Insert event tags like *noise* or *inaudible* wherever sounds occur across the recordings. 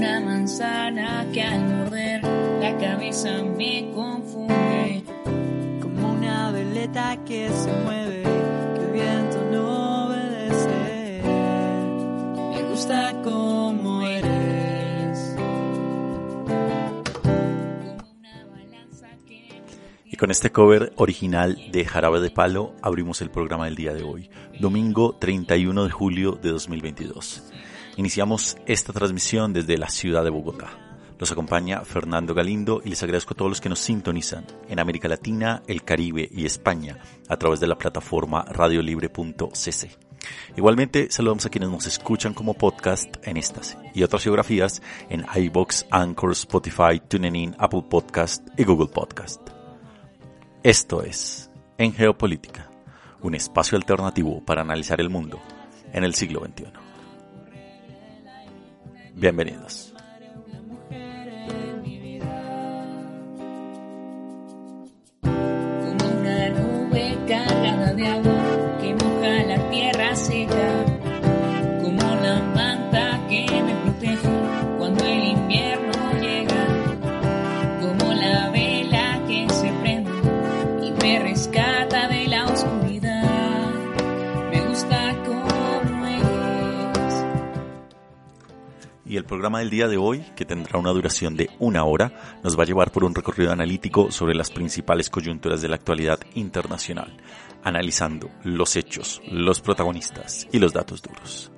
Una manzana que al morder la cabeza me confunde. Como una veleta que se mueve, que el viento no obedece. Me gusta como eres. Como una balanza que Y con este cover original de Jarabe de Palo abrimos el programa del día de hoy, domingo 31 de julio de 2022. Iniciamos esta transmisión desde la ciudad de Bogotá. Los acompaña Fernando Galindo y les agradezco a todos los que nos sintonizan en América Latina, el Caribe y España a través de la plataforma radiolibre.cc. Igualmente saludamos a quienes nos escuchan como podcast en estas y otras geografías en iBox, Anchor, Spotify, TuneIn, Apple Podcast y Google Podcast. Esto es En Geopolítica, un espacio alternativo para analizar el mundo en el siglo XXI. Bienvenidos. Programa del día de hoy, que tendrá una duración de una hora, nos va a llevar por un recorrido analítico sobre las principales coyunturas de la actualidad internacional, analizando los hechos, los protagonistas y los datos duros.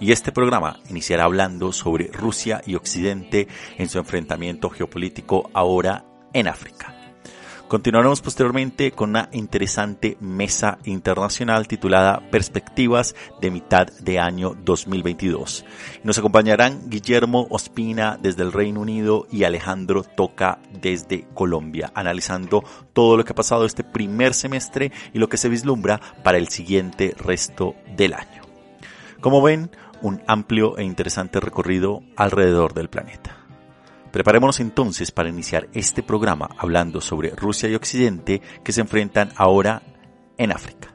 Y este programa iniciará hablando sobre Rusia y Occidente en su enfrentamiento geopolítico ahora en África. Continuaremos posteriormente con una interesante mesa internacional titulada Perspectivas de mitad de año 2022. Nos acompañarán Guillermo Ospina desde el Reino Unido y Alejandro Toca desde Colombia, analizando todo lo que ha pasado este primer semestre y lo que se vislumbra para el siguiente resto del año. Como ven, un amplio e interesante recorrido alrededor del planeta. Preparémonos entonces para iniciar este programa hablando sobre Rusia y Occidente que se enfrentan ahora en África.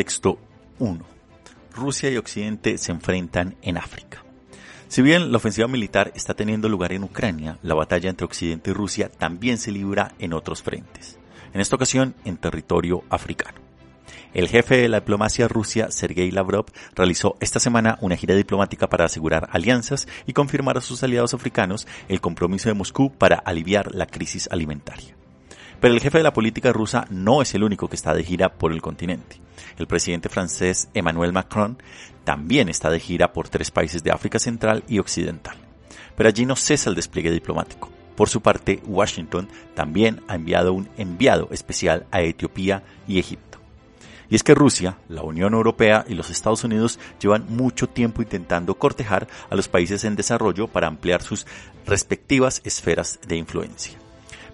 Contexto 1. Rusia y Occidente se enfrentan en África. Si bien la ofensiva militar está teniendo lugar en Ucrania, la batalla entre Occidente y Rusia también se libra en otros frentes, en esta ocasión en territorio africano. El jefe de la diplomacia rusia, Sergei Lavrov, realizó esta semana una gira diplomática para asegurar alianzas y confirmar a sus aliados africanos el compromiso de Moscú para aliviar la crisis alimentaria. Pero el jefe de la política rusa no es el único que está de gira por el continente. El presidente francés Emmanuel Macron también está de gira por tres países de África Central y Occidental. Pero allí no cesa el despliegue diplomático. Por su parte, Washington también ha enviado un enviado especial a Etiopía y Egipto. Y es que Rusia, la Unión Europea y los Estados Unidos llevan mucho tiempo intentando cortejar a los países en desarrollo para ampliar sus respectivas esferas de influencia.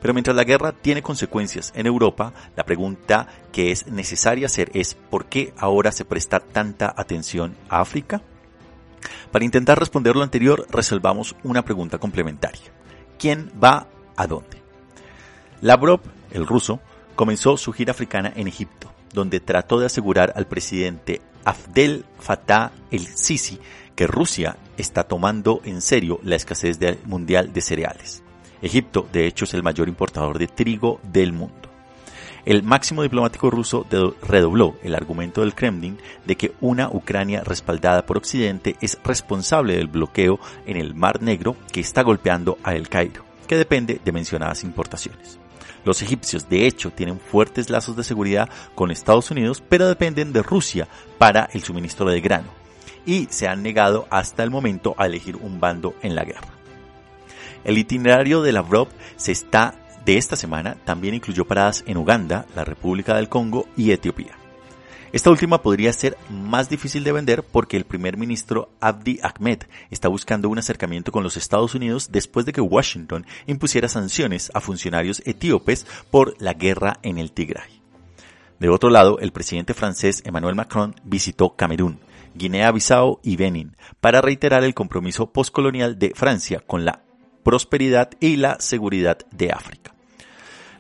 Pero mientras la guerra tiene consecuencias en Europa, la pregunta que es necesaria hacer es ¿por qué ahora se presta tanta atención a África? Para intentar responder lo anterior, resolvamos una pregunta complementaria. ¿Quién va a dónde? Lavrov, el ruso, comenzó su gira africana en Egipto, donde trató de asegurar al presidente Abdel Fattah el-Sisi que Rusia está tomando en serio la escasez mundial de cereales. Egipto, de hecho, es el mayor importador de trigo del mundo. El máximo diplomático ruso redobló el argumento del Kremlin de que una Ucrania respaldada por Occidente es responsable del bloqueo en el Mar Negro que está golpeando a El Cairo, que depende de mencionadas importaciones. Los egipcios, de hecho, tienen fuertes lazos de seguridad con Estados Unidos, pero dependen de Rusia para el suministro de grano, y se han negado hasta el momento a elegir un bando en la guerra. El itinerario de Lavrov se está de esta semana también incluyó paradas en Uganda, la República del Congo y Etiopía. Esta última podría ser más difícil de vender porque el primer ministro Abdi Ahmed está buscando un acercamiento con los Estados Unidos después de que Washington impusiera sanciones a funcionarios etíopes por la guerra en el Tigray. De otro lado, el presidente francés Emmanuel Macron visitó Camerún, Guinea-Bissau y Benin para reiterar el compromiso postcolonial de Francia con la prosperidad y la seguridad de África.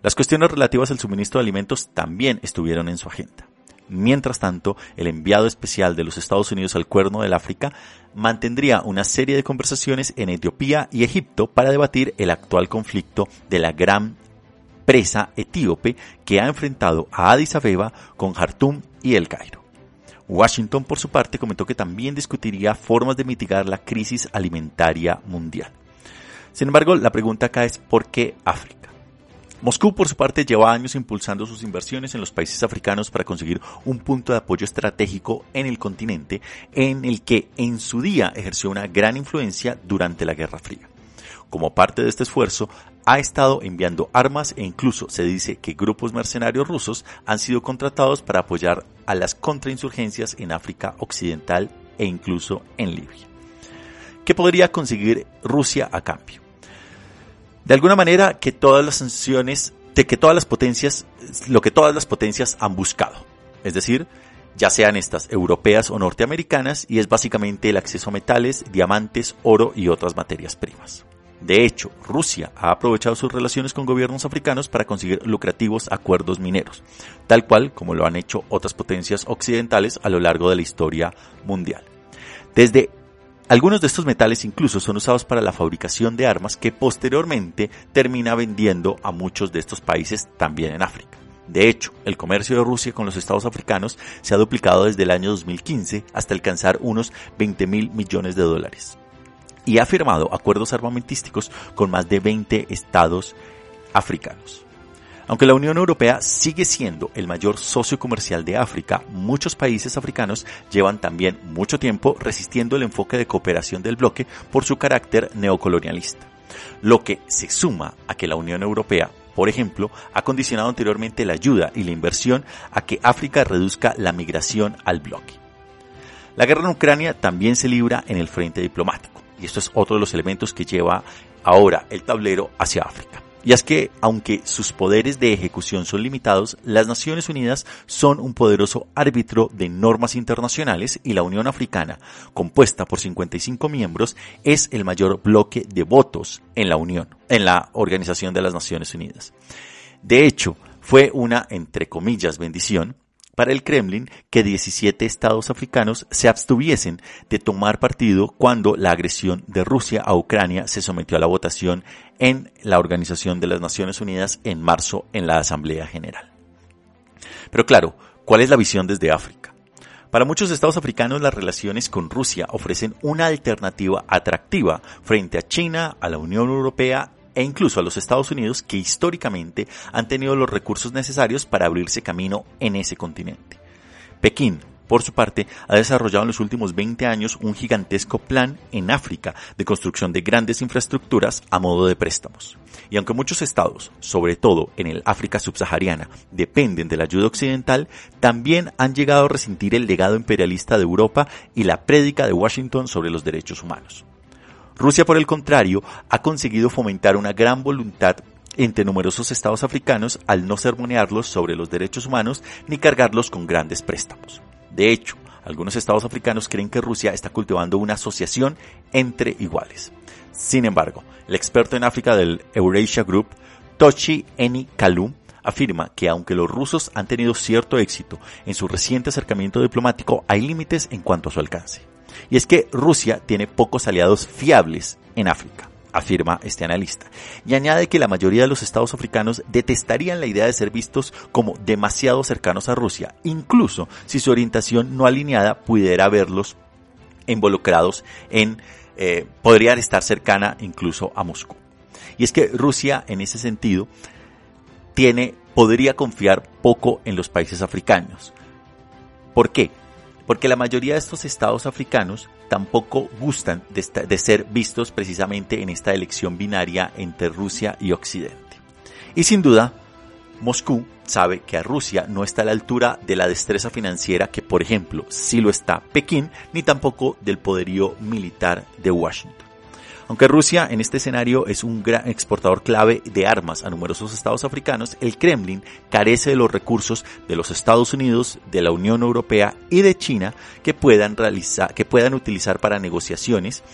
Las cuestiones relativas al suministro de alimentos también estuvieron en su agenda. Mientras tanto, el enviado especial de los Estados Unidos al Cuerno del África mantendría una serie de conversaciones en Etiopía y Egipto para debatir el actual conflicto de la gran presa etíope que ha enfrentado a Addis Abeba con Jartum y El Cairo. Washington, por su parte, comentó que también discutiría formas de mitigar la crisis alimentaria mundial. Sin embargo, la pregunta acá es ¿por qué África? Moscú, por su parte, lleva años impulsando sus inversiones en los países africanos para conseguir un punto de apoyo estratégico en el continente en el que en su día ejerció una gran influencia durante la Guerra Fría. Como parte de este esfuerzo, ha estado enviando armas e incluso se dice que grupos mercenarios rusos han sido contratados para apoyar a las contrainsurgencias en África Occidental e incluso en Libia. ¿Qué podría conseguir Rusia a cambio? De alguna manera que todas las sanciones, de que todas las potencias, lo que todas las potencias han buscado. Es decir, ya sean estas europeas o norteamericanas, y es básicamente el acceso a metales, diamantes, oro y otras materias primas. De hecho, Rusia ha aprovechado sus relaciones con gobiernos africanos para conseguir lucrativos acuerdos mineros, tal cual como lo han hecho otras potencias occidentales a lo largo de la historia mundial. Desde algunos de estos metales incluso son usados para la fabricación de armas que posteriormente termina vendiendo a muchos de estos países también en África. De hecho, el comercio de Rusia con los estados africanos se ha duplicado desde el año 2015 hasta alcanzar unos 20 mil millones de dólares. Y ha firmado acuerdos armamentísticos con más de 20 estados africanos. Aunque la Unión Europea sigue siendo el mayor socio comercial de África, muchos países africanos llevan también mucho tiempo resistiendo el enfoque de cooperación del bloque por su carácter neocolonialista, lo que se suma a que la Unión Europea por ejemplo, ha condicionado anteriormente la ayuda y la inversión a que África reduzca la migración al bloque. La guerra en Ucrania también se libra en el frente diplomático, y esto es otro de los elementos que lleva ahora el tablero hacia África. Y es que, aunque sus poderes de ejecución son limitados, las Naciones Unidas son un poderoso árbitro de normas internacionales y la Unión Africana, compuesta por 55 miembros, es el mayor bloque de votos en la Unión, en la Organización de las Naciones Unidas. De hecho, fue una, entre comillas, bendición para el Kremlin que 17 estados africanos se abstuviesen de tomar partido cuando la agresión de Rusia a Ucrania se sometió a la votación en la Organización de las Naciones Unidas en marzo en la Asamblea General. Pero claro, ¿cuál es la visión desde África? Para muchos estados africanos las relaciones con Rusia ofrecen una alternativa atractiva frente a China, a la Unión Europea e incluso a los Estados Unidos que históricamente han tenido los recursos necesarios para abrirse camino en ese continente. Pekín, por su parte, ha desarrollado en los últimos 20 años un gigantesco plan en África de construcción de grandes infraestructuras a modo de préstamos. Y aunque muchos estados, sobre todo en el África subsahariana, dependen de la ayuda occidental, también han llegado a resentir el legado imperialista de Europa y la prédica de Washington sobre los derechos humanos. Rusia, por el contrario, ha conseguido fomentar una gran voluntad entre numerosos estados africanos al no sermonearlos sobre los derechos humanos ni cargarlos con grandes préstamos. De hecho, algunos estados africanos creen que Rusia está cultivando una asociación entre iguales. Sin embargo, el experto en África del Eurasia Group, Tochi Eni Kalu, afirma que aunque los rusos han tenido cierto éxito en su reciente acercamiento diplomático, hay límites en cuanto a su alcance. Y es que Rusia tiene pocos aliados fiables en África afirma este analista, y añade que la mayoría de los estados africanos detestarían la idea de ser vistos como demasiado cercanos a Rusia, incluso si su orientación no alineada pudiera verlos involucrados en, eh, podrían estar cercana incluso a Moscú. Y es que Rusia, en ese sentido, tiene, podría confiar poco en los países africanos. ¿Por qué? Porque la mayoría de estos estados africanos tampoco gustan de, ser vistos precisamente en esta elección binaria entre Rusia y Occidente. Y sin duda, Moscú sabe que a Rusia no está a la altura de la destreza financiera que, por ejemplo, sí lo está Pekín, ni tampoco del poderío militar de Washington. Aunque Rusia en este escenario es un gran exportador clave de armas a numerosos estados africanos, el Kremlin carece de los recursos de los Estados Unidos, de la Unión Europea y de China que puedan, realizar, que puedan utilizar para negociaciones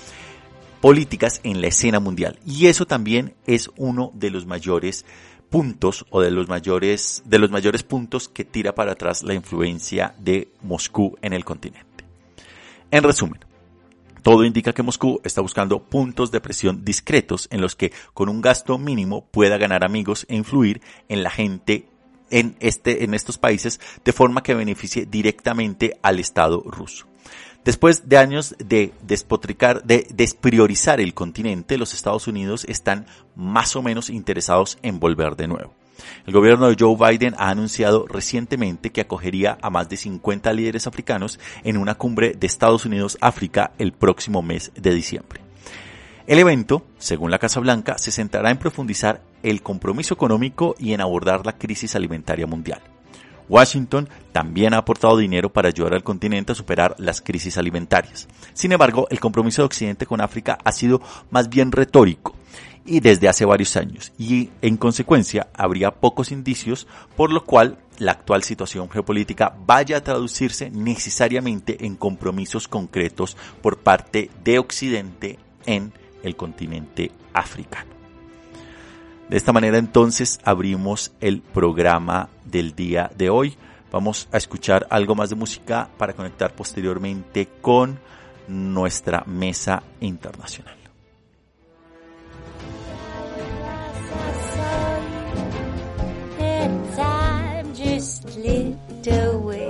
políticas en la escena mundial. Y eso también es uno de los mayores puntos o de los mayores de los mayores puntos que tira para atrás la influencia de Moscú en el continente. En resumen, todo indica que Moscú está buscando puntos de presión discretos en los que con un gasto mínimo pueda ganar amigos e influir en la gente en, este, en estos países de forma que beneficie directamente al Estado ruso. Después de años de despotricar, de despriorizar el continente, los Estados Unidos están más o menos interesados en volver de nuevo. El gobierno de Joe Biden ha anunciado recientemente que acogería a más de 50 líderes africanos en una cumbre de Estados Unidos-África el próximo mes de diciembre. El evento, según la Casa Blanca, se centrará en profundizar el compromiso económico y en abordar la crisis alimentaria mundial. Washington también ha aportado dinero para ayudar al continente a superar las crisis alimentarias. Sin embargo, el compromiso de Occidente con África ha sido más bien retórico y desde hace varios años y en consecuencia habría pocos indicios por lo cual la actual situación geopolítica vaya a traducirse necesariamente en compromisos concretos por parte de Occidente en el continente africano. De esta manera entonces abrimos el programa del día de hoy. Vamos a escuchar algo más de música para conectar posteriormente con nuestra mesa internacional. No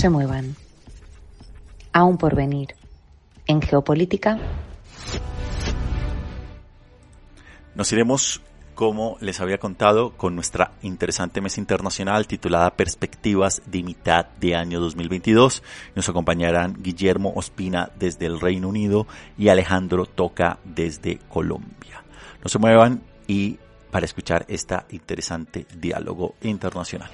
se muevan. Aún por venir. En geopolítica. Nos iremos, como les había contado, con nuestra interesante mesa internacional titulada Perspectivas de mitad de año 2022. Nos acompañarán Guillermo Ospina desde el Reino Unido y Alejandro Toca desde Colombia. No se muevan y para escuchar este interesante diálogo internacional.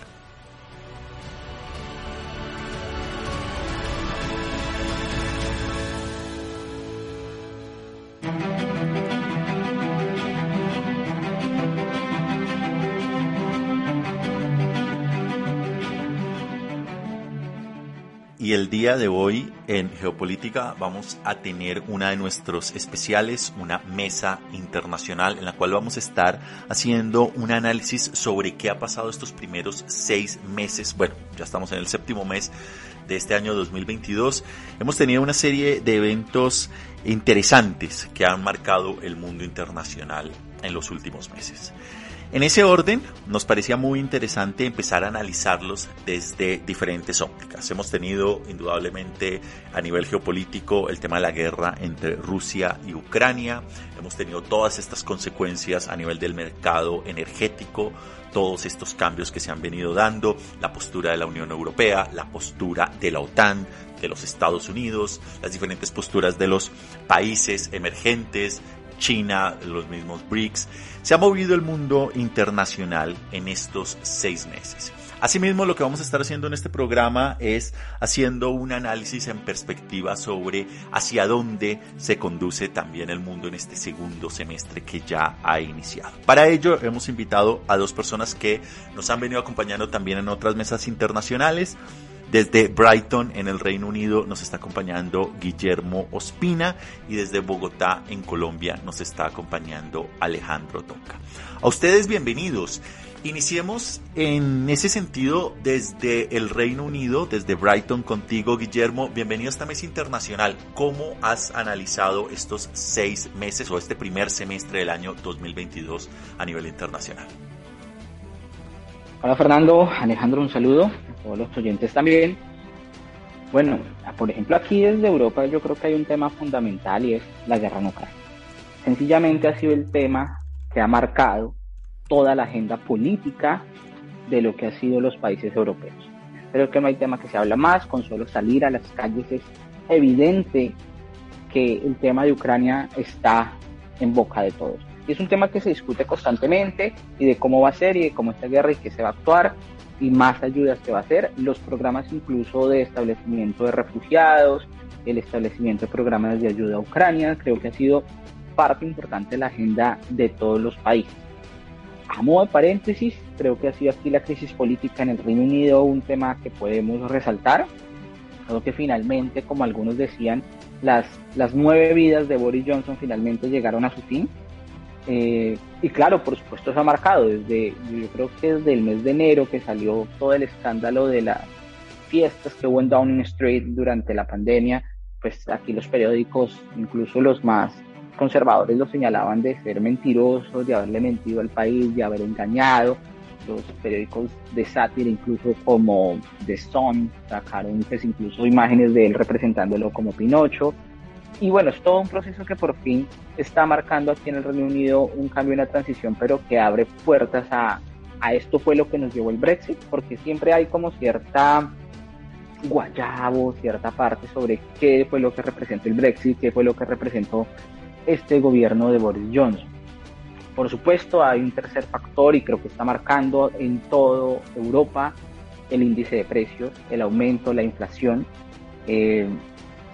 Y el día de hoy en Geopolítica vamos a tener una de nuestros especiales, una mesa internacional en la cual vamos a estar haciendo un análisis sobre qué ha pasado estos primeros seis meses. Bueno, ya estamos en el séptimo mes de este año 2022. Hemos tenido una serie de eventos interesantes que han marcado el mundo internacional en los últimos meses. En ese orden, nos parecía muy interesante empezar a analizarlos desde diferentes ópticas. Hemos tenido indudablemente a nivel geopolítico el tema de la guerra entre Rusia y Ucrania. Hemos tenido todas estas consecuencias a nivel del mercado energético, todos estos cambios que se han venido dando, la postura de la Unión Europea, la postura de la OTAN, de los Estados Unidos, las diferentes posturas de los países emergentes, China, los mismos BRICS. Se ha movido el mundo internacional en estos seis meses. Asimismo, lo que vamos a estar haciendo en este programa es haciendo un análisis en perspectiva sobre hacia dónde se conduce también el mundo en este segundo semestre que ya ha iniciado. Para ello, hemos invitado a dos personas que nos han venido acompañando también en otras mesas internacionales. Desde Brighton, en el Reino Unido, nos está acompañando Guillermo Ospina y desde Bogotá, en Colombia, nos está acompañando Alejandro Toca. A ustedes bienvenidos. Iniciemos en ese sentido desde el Reino Unido, desde Brighton contigo, Guillermo. Bienvenido a esta mesa internacional. ¿Cómo has analizado estos seis meses o este primer semestre del año 2022 a nivel internacional? Hola Fernando, Alejandro, un saludo todos los oyentes también. Bueno, por ejemplo aquí desde Europa yo creo que hay un tema fundamental y es la guerra nuclear. Sencillamente ha sido el tema que ha marcado toda la agenda política de lo que han sido los países europeos. Creo que no hay tema que se habla más, con solo salir a las calles es evidente que el tema de Ucrania está en boca de todos. Y es un tema que se discute constantemente y de cómo va a ser y de cómo esta guerra y qué se va a actuar y más ayudas que va a hacer. Los programas incluso de establecimiento de refugiados, el establecimiento de programas de ayuda a Ucrania, creo que ha sido parte importante de la agenda de todos los países. A modo de paréntesis, creo que ha sido aquí la crisis política en el Reino Unido un tema que podemos resaltar. Creo que finalmente, como algunos decían, las, las nueve vidas de Boris Johnson finalmente llegaron a su fin eh, y claro, por supuesto se ha marcado desde, yo creo que desde el mes de enero que salió todo el escándalo de las fiestas que hubo en Downing Street durante la pandemia, pues aquí los periódicos, incluso los más conservadores, lo señalaban de ser mentirosos, de haberle mentido al país, de haber engañado. Los periódicos de sátira, incluso como The Sun, sacaron pues, incluso imágenes de él representándolo como Pinocho. Y bueno, es todo un proceso que por fin está marcando aquí en el Reino Unido un cambio, una transición, pero que abre puertas a, a esto fue lo que nos llevó el Brexit, porque siempre hay como cierta guayabo, cierta parte sobre qué fue lo que representó el Brexit, qué fue lo que representó este gobierno de Boris Johnson. Por supuesto, hay un tercer factor y creo que está marcando en toda Europa el índice de precios, el aumento, la inflación. Eh,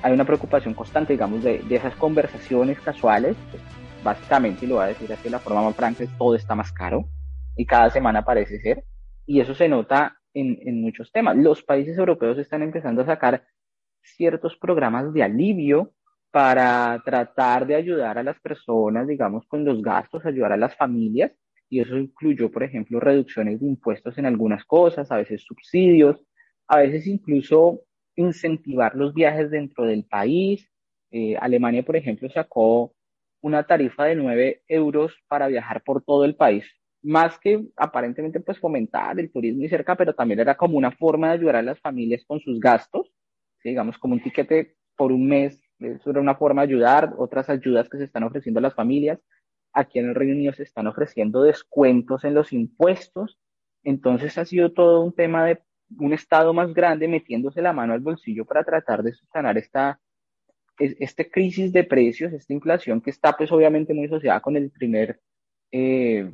hay una preocupación constante, digamos, de, esas conversaciones casuales. Pues, básicamente, y lo voy a decir así de la forma más franca, todo está más caro y cada semana parece ser. Y eso se nota en, en muchos temas. Los países europeos están empezando a sacar ciertos programas de alivio para tratar de ayudar a las personas, digamos, con los gastos, ayudar a las familias. Y eso incluyó, por ejemplo, reducciones de impuestos en algunas cosas, a veces subsidios, a veces incluso incentivar los viajes dentro del país. Eh, Alemania, por ejemplo, sacó una tarifa de 9 euros para viajar por todo el país, más que aparentemente pues fomentar el turismo y cerca, pero también era como una forma de ayudar a las familias con sus gastos, digamos como un tiquete por un mes, eso era una forma de ayudar, otras ayudas que se están ofreciendo a las familias, aquí en el Reino Unido se están ofreciendo descuentos en los impuestos, entonces ha sido todo un tema de un Estado más grande metiéndose la mano al bolsillo para tratar de subsanar esta, este crisis de precios, esta inflación que está pues obviamente muy asociada con el primer eh,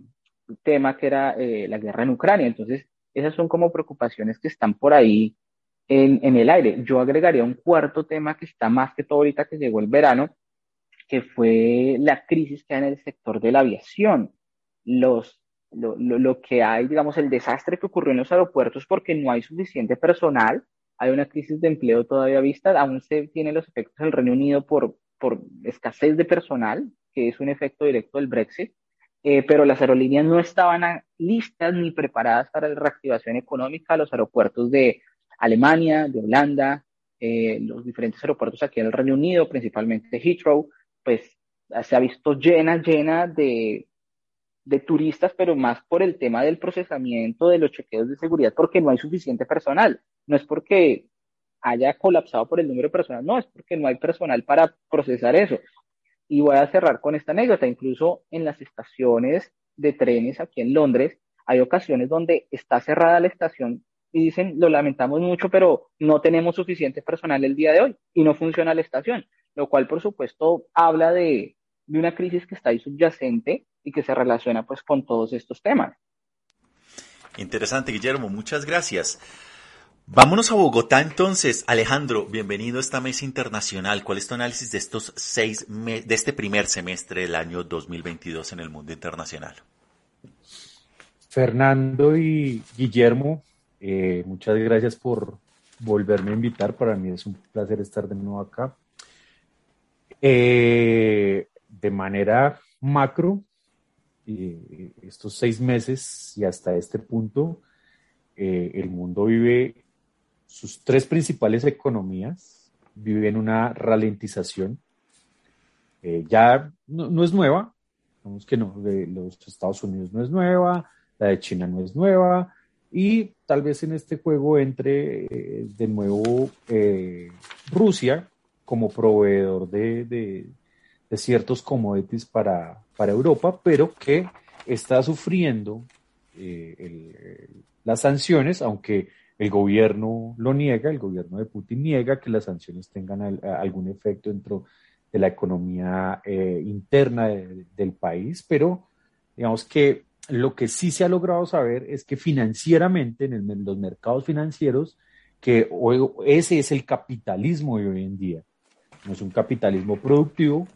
tema que era eh, la guerra en Ucrania. Entonces, esas son como preocupaciones que están por ahí en, en, el aire. Yo agregaría un cuarto tema que está más que todo ahorita que llegó el verano, que fue la crisis que hay en el sector de la aviación. Los lo, lo, lo, que hay, digamos, el desastre que ocurrió en los aeropuertos porque no hay suficiente personal. hay una crisis de empleo todavía vista, aún se tienen los efectos del Reino Unido por, por escasez de personal, que es un efecto directo del Brexit, eh, pero las aerolíneas no estaban listas ni preparadas para la reactivación económica. Los aeropuertos de Alemania, de Holanda, eh, los diferentes aeropuertos aquí en el Reino Unido, principalmente Heathrow, pues se ha visto llena, llena de, de turistas, pero más por el tema del procesamiento de los chequeos de seguridad, porque no hay suficiente personal. No es porque haya colapsado por el número de personal, no, es porque no hay personal para procesar eso. Y voy a cerrar con esta anécdota. Incluso en las estaciones de trenes aquí en Londres, hay ocasiones donde está cerrada la estación y dicen, lo lamentamos mucho, pero no tenemos suficiente personal el día de hoy y no funciona la estación, lo cual por supuesto habla de, de una crisis que está ahí subyacente y que se relaciona pues con todos estos temas. Interesante, Guillermo, muchas gracias. Vámonos a Bogotá entonces. Alejandro, bienvenido a esta mesa internacional. ¿Cuál es tu análisis de estos seis de este primer semestre del año 2022 en el mundo internacional? Fernando y Guillermo, eh, muchas gracias por volverme a invitar. Para mí es un placer estar de nuevo acá. Eh, de manera macro, eh, estos seis meses y hasta este punto, el mundo vive sus tres principales economías viven una ralentización. Eh, ya no, es nueva, digamos que no, de los Estados Unidos no es nueva, la de China no es nueva, y tal vez en este juego entre eh, de nuevo eh, Rusia como proveedor de, de, ciertos commodities para, para, Europa, pero que está sufriendo las sanciones, aunque el gobierno lo niega, el gobierno de Putin niega que las sanciones tengan algún efecto dentro de la economía eh, interna del país, pero digamos que lo que sí se ha logrado saber es que financieramente, en, los mercados financieros, que ese es el capitalismo de hoy en día. No es un capitalismo productivo.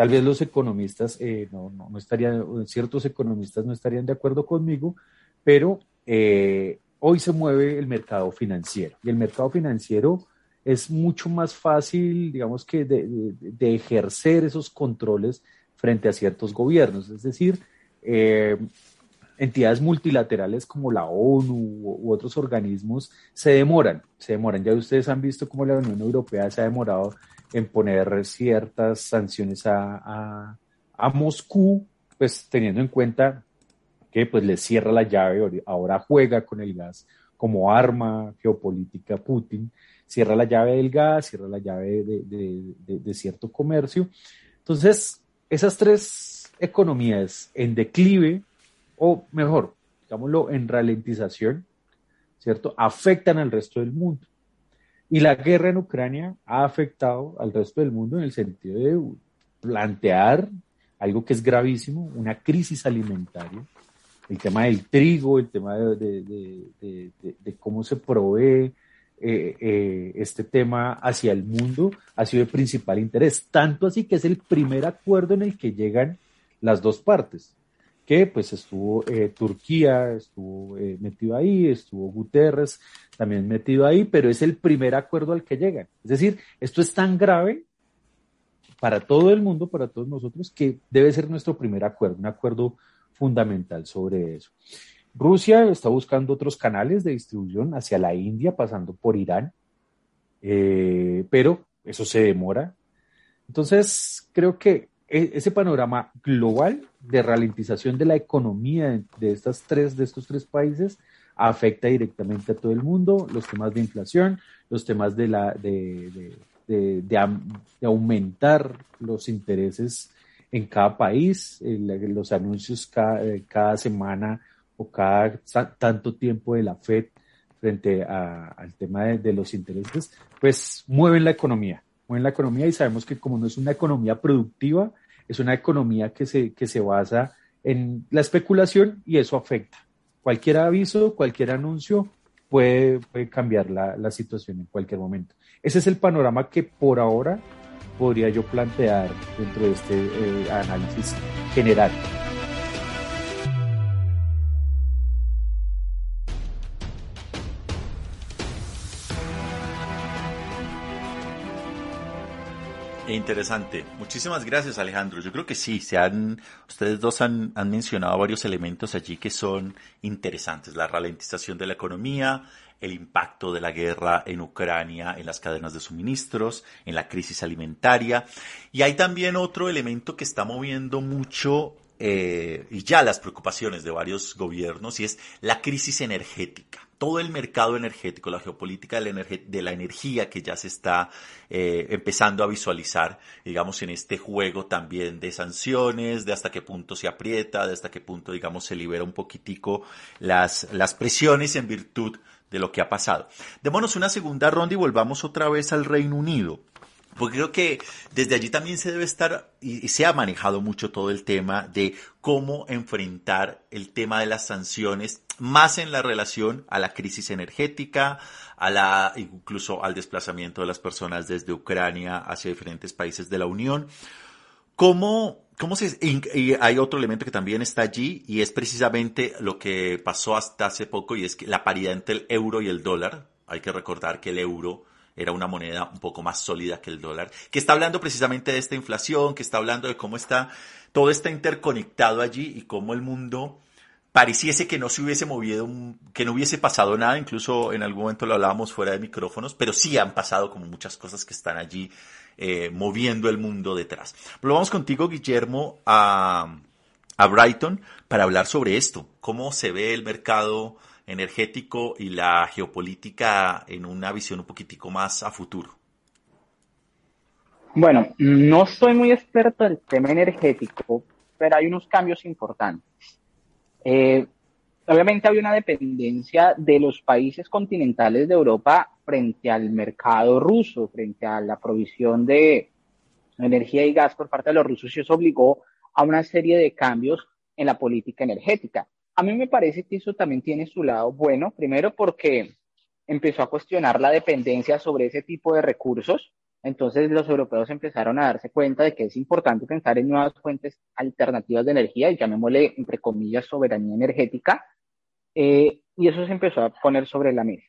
Tal vez los economistas, eh, no, no, estarían, ciertos economistas no estarían de acuerdo conmigo, pero eh, hoy se mueve el mercado financiero y el mercado financiero es mucho más fácil, digamos que, de, ejercer esos controles frente a ciertos gobiernos. Es decir, eh, entidades multilaterales como la ONU u, otros organismos se demoran, se demoran. Ya ustedes han visto cómo la Unión Europea se ha demorado en poner ciertas sanciones a, a Moscú, pues teniendo en cuenta que pues le cierra la llave, ahora juega con el gas como arma geopolítica Putin, cierra la llave del gas, cierra la llave de, cierto comercio. Entonces, esas tres economías en declive, o mejor, digámoslo, en ralentización, ¿cierto? Afectan al resto del mundo. Y la guerra en Ucrania ha afectado al resto del mundo en el sentido de plantear algo que es gravísimo, una crisis alimentaria, el tema del trigo, el tema de, cómo se provee eh, eh, este tema hacia el mundo ha sido de principal interés, tanto así que es el primer acuerdo en el que llegan las dos partes, que pues estuvo eh, Turquía, estuvo metido ahí, estuvo Guterres también metido ahí, pero es el primer acuerdo al que llegan. Es decir, esto es tan grave para todo el mundo, para todos nosotros, que debe ser nuestro primer acuerdo, un acuerdo fundamental sobre eso. Rusia está buscando otros canales de distribución hacia la India, pasando por Irán, eh, pero eso se demora. Entonces, creo que ese panorama global de ralentización de la economía de estas tres, de estos tres países, afecta directamente a todo el mundo, los temas de inflación, los temas de la de, de, de aumentar los intereses en cada país, los anuncios cada, eh, cada, semana o cada tanto tiempo de la FED frente al tema de, los intereses, pues mueven la economía, mueven la economía y sabemos que como no es una economía productiva, es una economía que se, que se basa en la especulación y eso afecta. Cualquier aviso, cualquier anuncio puede, puede cambiar la, la situación en cualquier momento. Ese es el panorama que por ahora podría yo plantear dentro de este eh, análisis general. Interesante. Muchísimas gracias, Alejandro. Yo creo que sí, se han, ustedes dos han, mencionado varios elementos allí que son interesantes. La ralentización de la economía, el impacto de la guerra en Ucrania en las cadenas de suministros, en la crisis alimentaria. Y hay también otro elemento que está moviendo mucho eh, y ya las preocupaciones de varios gobiernos y es la crisis energética. Todo el mercado energético, la geopolítica de la, energía que ya se está eh, empezando a visualizar, digamos, en este juego también de sanciones, de hasta qué punto se aprieta, de hasta qué punto, digamos, se libera un poquitico las, las presiones en virtud de lo que ha pasado. Démonos una segunda ronda y volvamos otra vez al Reino Unido. Porque creo que desde allí también se debe estar y, se ha manejado mucho todo el tema de cómo enfrentar el tema de las sanciones, más en la relación a la crisis energética, a la, incluso al desplazamiento de las personas desde Ucrania hacia diferentes países de la Unión. ¿Cómo, cómo se, y hay otro elemento que también está allí y es precisamente lo que pasó hasta hace poco y es que la paridad entre el euro y el dólar. Hay que recordar que el euro era una moneda un poco más sólida que el dólar, que está hablando precisamente de esta inflación, que está hablando de cómo está, todo está interconectado allí y cómo el mundo pareciese que no se hubiese movido, que no hubiese pasado nada, incluso en algún momento lo hablábamos fuera de micrófonos, pero sí han pasado como muchas cosas que están allí eh, moviendo el mundo detrás. vamos contigo, Guillermo, a, a Brighton para hablar sobre esto, cómo se ve el mercado energético y la geopolítica en una visión un poquitico más a futuro? Bueno, no soy muy experto en el tema energético, pero hay unos cambios importantes. Eh, obviamente hay una dependencia de los países continentales de Europa frente al mercado ruso, frente a la provisión de energía y gas por parte de los rusos y eso obligó a una serie de cambios en la política energética. A mí me parece que eso también tiene su lado bueno, primero porque empezó a cuestionar la dependencia sobre ese tipo de recursos. Entonces los europeos empezaron a darse cuenta de que es importante pensar en nuevas fuentes alternativas de energía y llamémosle, entre comillas, soberanía energética. Eh, y eso se empezó a poner sobre la mesa.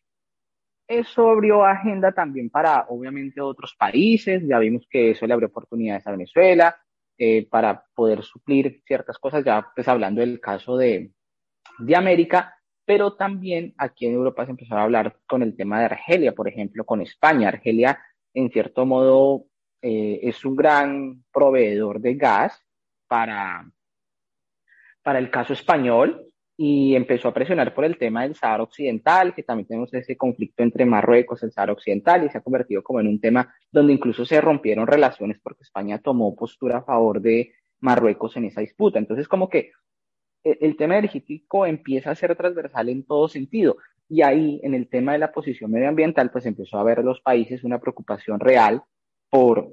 Eso abrió agenda también para, obviamente, otros países. Ya vimos que eso le abrió oportunidades a Venezuela eh, para poder suplir ciertas cosas, ya pues hablando del caso de, de América, pero también aquí en Europa se empezó a hablar con el tema de Argelia, por ejemplo, con España. Argelia, en cierto modo, eh, es un gran proveedor de gas para, para el caso español y empezó a presionar por el tema del Sahara Occidental, que también tenemos ese conflicto entre Marruecos y el Sahara Occidental, y se ha convertido como en un tema donde incluso se rompieron relaciones porque España tomó postura a favor de Marruecos en esa disputa. Entonces, como que el tema energético empieza a ser transversal en todo sentido. Y ahí, en el tema de la posición medioambiental, pues empezó a ver los países una preocupación real por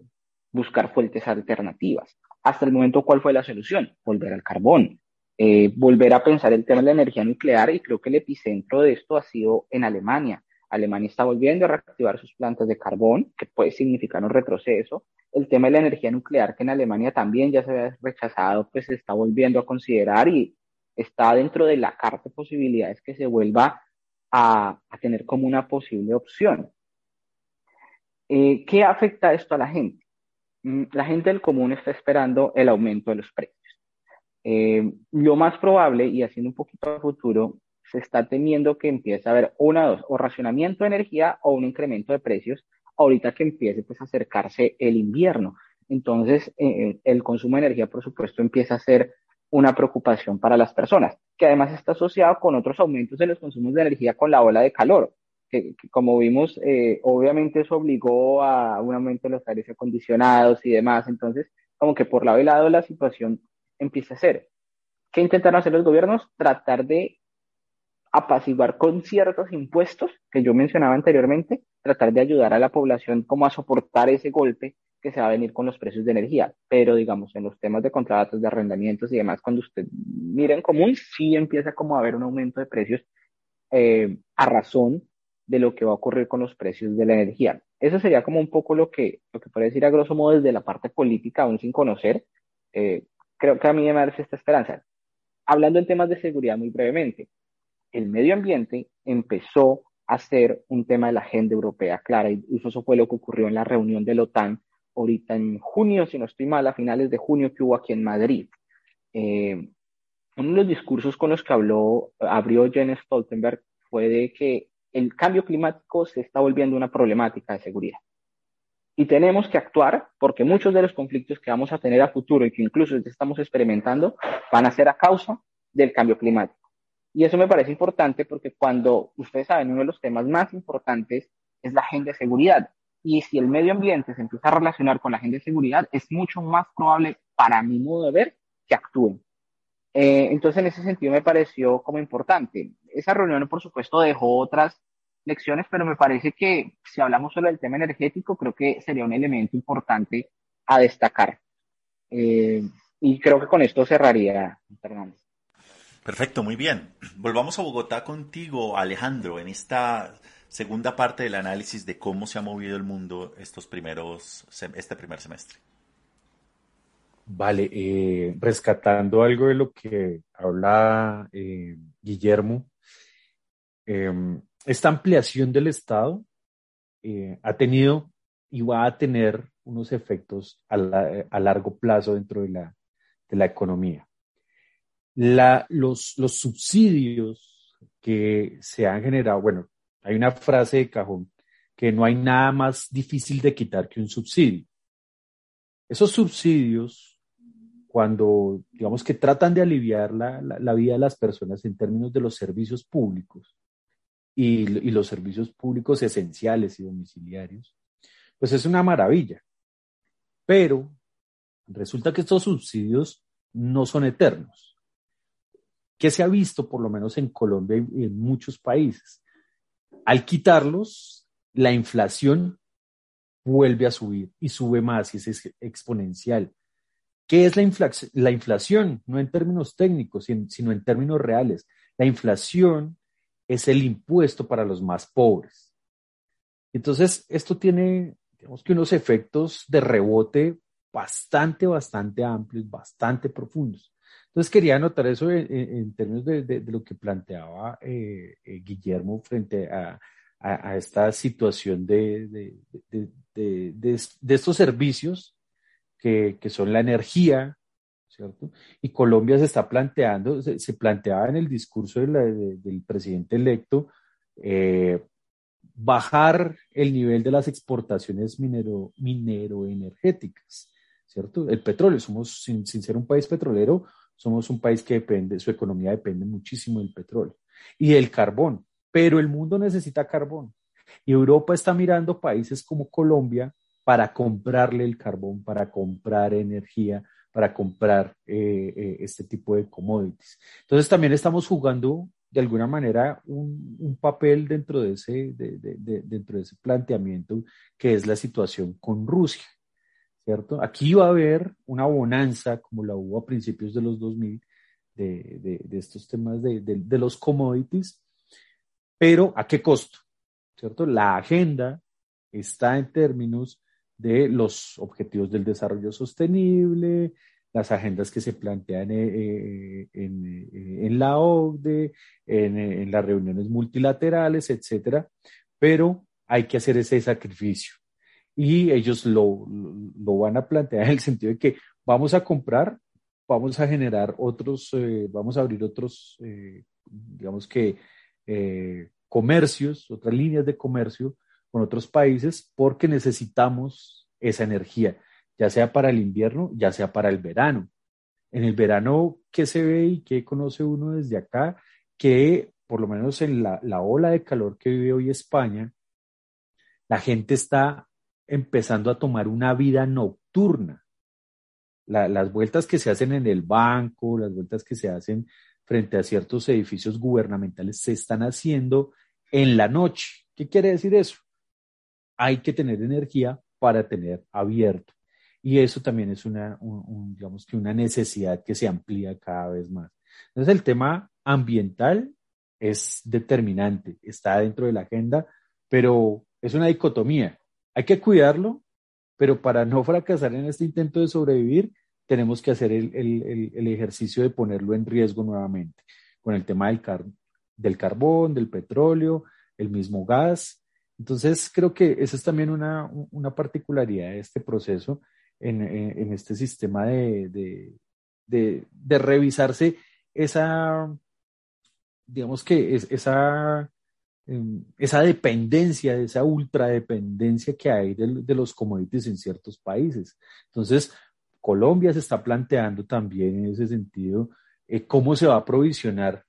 buscar fuentes alternativas. Hasta el momento, ¿cuál fue la solución? Volver al carbón, eh, volver a pensar el tema de la energía nuclear y creo que el epicentro de esto ha sido en Alemania. Alemania está volviendo a reactivar sus plantas de carbón, que puede significar un retroceso. El tema de la energía nuclear, que en Alemania también ya se había rechazado, pues se está volviendo a considerar y está dentro de la carta de posibilidades que se vuelva a, tener como una posible opción. Eh, ¿Qué afecta esto a la gente? Mm, la gente del común está esperando el aumento de los precios. Eh, lo más probable, y haciendo un poquito a futuro, se está temiendo que empiece a haber una dos, o racionamiento de energía o un incremento de precios ahorita que empiece pues, a acercarse el invierno. Entonces, eh, el consumo de energía, por supuesto, empieza a ser una preocupación para las personas, que además está asociado con otros aumentos de los consumos de energía con la ola de calor, que, como vimos, eh, obviamente eso obligó a un aumento de los aires acondicionados y demás, entonces como que por lado y lado la situación empieza a ser. ¿Qué intentaron hacer los gobiernos? Tratar de apaciguar con ciertos impuestos que yo mencionaba anteriormente, tratar de ayudar a la población como a soportar ese golpe que se va a venir con los precios de energía, pero digamos en los temas de contratos, de arrendamientos y demás, cuando usted mira en común, sí empieza como a haber un aumento de precios eh, a razón de lo que va a ocurrir con los precios de la energía. Eso sería como un poco lo que, lo que puede decir a grosso modo desde la parte política, aún sin conocer. Eh, creo que a mí me merece esta esperanza. Hablando en temas de seguridad muy brevemente, el medio ambiente empezó a ser un tema de la agenda europea clara y eso fue lo que ocurrió en la reunión de la OTAN ahorita en junio, si no estoy mal, a finales de junio que hubo aquí en Madrid. Eh, uno de los discursos con los que habló, abrió Jens Stoltenberg fue de que el cambio climático se está volviendo una problemática de seguridad. Y tenemos que actuar porque muchos de los conflictos que vamos a tener a futuro y que incluso estamos experimentando van a ser a causa del cambio climático. Y eso me parece importante porque cuando ustedes saben, uno de los temas más importantes es la agenda de seguridad. Y si el medio ambiente se empieza a relacionar con la agenda de seguridad, es mucho más probable, para mi modo de ver, que actúen. Eh, entonces, en ese sentido, me pareció como importante. Esa reunión, por supuesto, dejó otras lecciones, pero me parece que si hablamos solo del tema energético, creo que sería un elemento importante a destacar. Eh, y creo que con esto cerraría, Fernández. Perfecto, muy bien. Volvamos a Bogotá contigo, Alejandro, en esta segunda parte del análisis de cómo se ha movido el mundo estos primeros, este primer semestre. Vale, eh, rescatando algo de lo que habla eh, Guillermo, em, esta ampliación del Estado eh, ha tenido y va a tener unos efectos a, largo plazo dentro de la, de la economía los subsidios que se han generado, bueno, hay una frase de cajón que no hay nada más difícil de quitar que un subsidio. Esos subsidios, cuando digamos que tratan de aliviar la, la, vida de las personas en términos de los servicios públicos y, y los servicios públicos esenciales y domiciliarios, pues es una maravilla. Pero resulta que estos subsidios no son eternos. ¿Qué se ha visto, por lo menos en Colombia y en muchos países? Al quitarlos, la inflación vuelve a subir y sube más y es exponencial. ¿Qué es la, la inflación? No en términos técnicos, sino en términos reales. La inflación es el impuesto para los más pobres. Entonces, esto tiene, digamos que unos efectos de rebote bastante, bastante amplios, bastante profundos. Entonces quería anotar eso en, términos de, lo que planteaba eh, eh, Guillermo frente a, esta situación de, estos servicios que, son la energía, ¿cierto? Y Colombia se está planteando, se, planteaba en el discurso del presidente electo, eh, bajar el nivel de las exportaciones minero, mineroenergéticas, ¿cierto? El petróleo, somos, sin ser un país petrolero, somos un país que depende, su economía depende muchísimo del petróleo y del carbón, pero el mundo necesita carbón. Y Europa está mirando países como Colombia para comprarle el carbón, para comprar energía, para comprar eh, eh, este tipo de commodities. Entonces también estamos jugando de alguna manera un, papel dentro de, ese, dentro de ese planteamiento que es la situación con Rusia. Aquí va a haber una bonanza como la hubo a principios de los 2000 de, de, estos temas de, de, los commodities, pero ¿a qué costo? ¿Cierto? La agenda está en términos de los objetivos del desarrollo sostenible, las agendas que se plantean eh, eh, en, eh, en, la OCDE, en, en, las reuniones multilaterales, etcétera, pero hay que hacer ese sacrificio y ellos lo, lo, van a plantear en el sentido de que vamos a comprar, vamos a generar otros, eh, vamos a abrir otros, eh, digamos que, eh, comercios, otras líneas de comercio con otros países porque necesitamos esa energía, ya sea para el invierno, ya sea para el verano. En el verano, ¿qué se ve y qué conoce uno desde acá? Que por lo menos en la, la ola de calor que vive hoy España, la gente está empezando a tomar una vida nocturna. las vueltas que se hacen en el banco, las vueltas que se hacen frente a ciertos edificios gubernamentales se están haciendo en la noche. ¿Qué quiere decir eso? Hay que tener energía para tener abierto. Y eso también es una, digamos que una necesidad que se amplía cada vez más. Entonces el tema ambiental es determinante, está dentro de la agenda, pero es una dicotomía. Hay que cuidarlo, pero para no fracasar en este intento de sobrevivir, tenemos que hacer el, ejercicio de ponerlo en riesgo nuevamente, con el tema del, del carbón, del petróleo, el mismo gas, Entonces, creo que esa es también una, una particularidad de este proceso en, en, este sistema de, de, de, revisarse esa, digamos que es, esa, esa dependencia, esa ultradependencia que hay de, de, los commodities en ciertos países. Entonces, Colombia se está planteando también en ese sentido eh, cómo se va a aprovisionar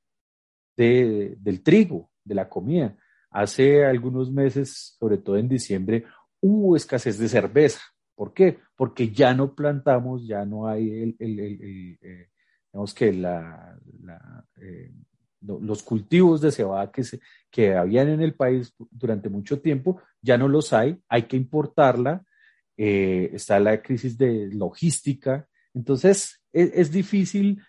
de, del trigo, de la comida. Hace algunos meses, sobre todo en diciembre, hubo escasez de cerveza. ¿Por qué? Porque ya no plantamos, ya no hay el, el, el, eh, digamos que la, la, eh, los cultivos de cebada que, se, que habían en el país durante mucho tiempo, ya no los hay, hay que importarla, eh, está la crisis de logística, entonces es, es, difícil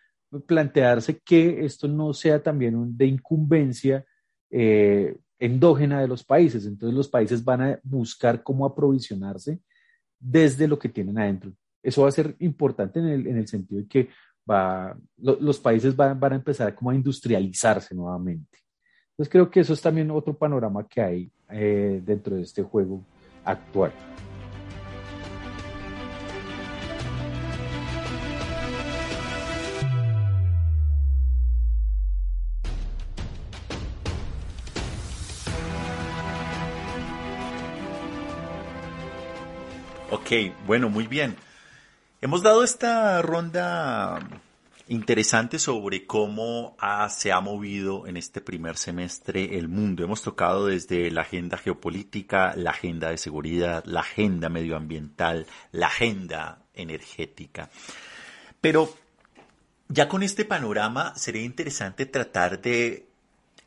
plantearse que esto no sea también de incumbencia eh, endógena de los países. Entonces los países van a buscar cómo aprovisionarse desde lo que tienen adentro. Eso va a ser importante en el, en el sentido de que va, lo, los países van, van, a empezar como a industrializarse nuevamente. Entonces creo que eso es también otro panorama que hay eh, dentro de este juego actual. Ok, bueno, muy bien. Hemos dado esta ronda interesante sobre cómo se ha movido en este primer semestre el mundo. Hemos tocado desde la agenda geopolítica, la agenda de seguridad, la agenda medioambiental, la agenda energética. Pero ya con este panorama sería interesante tratar de,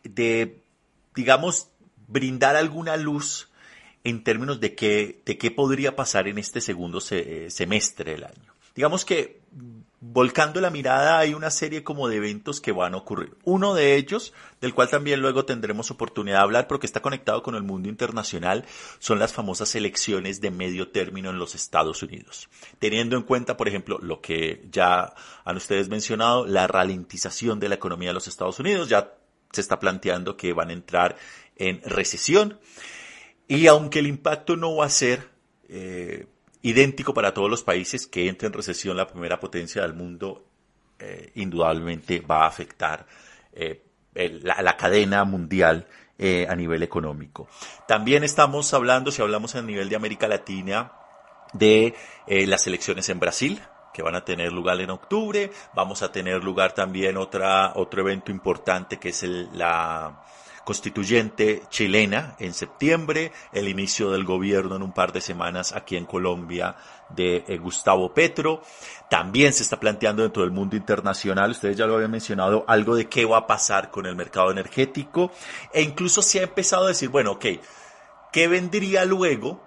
de digamos, brindar alguna luz en términos de qué, de qué podría pasar en este segundo eh, semestre del año. Digamos que volcando la mirada hay una serie como de eventos que van a ocurrir. Uno de ellos, del cual también luego tendremos oportunidad de hablar porque está conectado con el mundo internacional, son las famosas elecciones de medio término en los Estados Unidos. Teniendo en cuenta, por ejemplo, lo que ya han ustedes mencionado, la ralentización de la economía de los Estados Unidos, ya se está planteando que van a entrar en recesión. Y aunque el impacto no va a ser eh, idéntico para todos los países que entren en recesión, la primera potencia del mundo eh, indudablemente va a afectar eh, la, cadena mundial a nivel económico. También estamos hablando, si hablamos a nivel de América Latina, de las elecciones en Brasil, que van a tener lugar en octubre. Vamos a tener lugar también otra, otro evento importante que es el, la, constituyente chilena en septiembre, el inicio del gobierno en un par de semanas aquí en Colombia de eh, Gustavo Petro. También se está planteando dentro del mundo internacional, ustedes ya lo habían mencionado, algo de qué va a pasar con el mercado energético e incluso se ha empezado a decir, bueno, ok, ¿qué vendría luego?